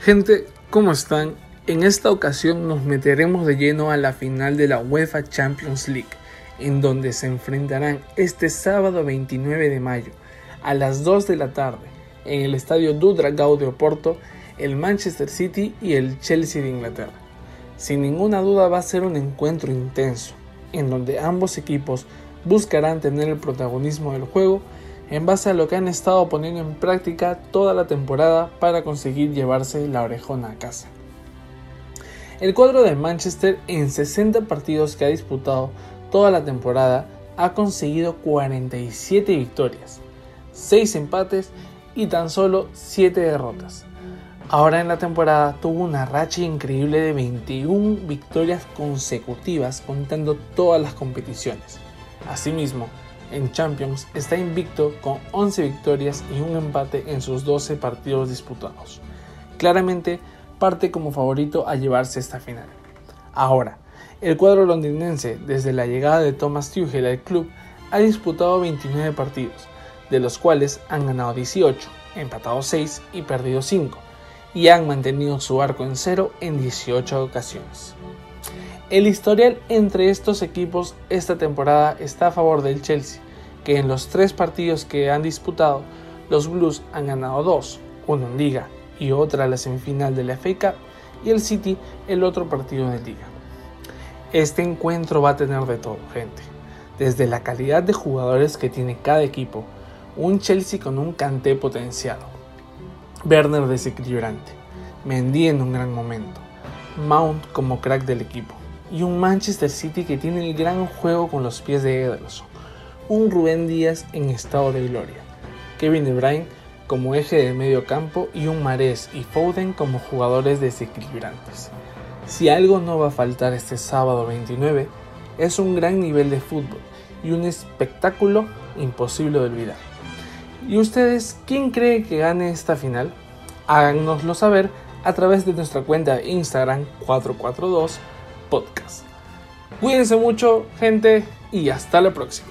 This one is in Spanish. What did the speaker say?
Gente, ¿cómo están? En esta ocasión nos meteremos de lleno a la final de la UEFA Champions League, en donde se enfrentarán este sábado 29 de mayo a las 2 de la tarde en el estadio Dudragao de Oporto el Manchester City y el Chelsea de Inglaterra. Sin ninguna duda va a ser un encuentro intenso, en donde ambos equipos buscarán tener el protagonismo del juego en base a lo que han estado poniendo en práctica toda la temporada para conseguir llevarse la orejona a casa. El cuadro de Manchester en 60 partidos que ha disputado toda la temporada ha conseguido 47 victorias, 6 empates y tan solo 7 derrotas. Ahora en la temporada tuvo una racha increíble de 21 victorias consecutivas contando todas las competiciones. Asimismo, en Champions está invicto con 11 victorias y un empate en sus 12 partidos disputados. Claramente parte como favorito a llevarse esta final. Ahora, el cuadro londinense desde la llegada de Thomas Tuchel al club ha disputado 29 partidos, de los cuales han ganado 18, empatado 6 y perdido 5, y han mantenido su arco en cero en 18 ocasiones. El historial entre estos equipos esta temporada está a favor del Chelsea, que en los tres partidos que han disputado, los Blues han ganado dos, uno en Liga y otra la semifinal de la FA Cup, y el City el otro partido de Liga. Este encuentro va a tener de todo, gente. Desde la calidad de jugadores que tiene cada equipo, un Chelsea con un canté potenciado, Werner desequilibrante, Mendy en un gran momento, Mount como crack del equipo, y un Manchester City que tiene el gran juego con los pies de Ederson, un Rubén Díaz en estado de gloria, Kevin De Bruyne como eje del medio campo y un Mares y Foden como jugadores desequilibrantes. Si algo no va a faltar este sábado 29 es un gran nivel de fútbol y un espectáculo imposible de olvidar. ¿Y ustedes quién cree que gane esta final? Háganoslo saber a través de nuestra cuenta Instagram 442 Podcast. Cuídense mucho, gente, y hasta la próxima.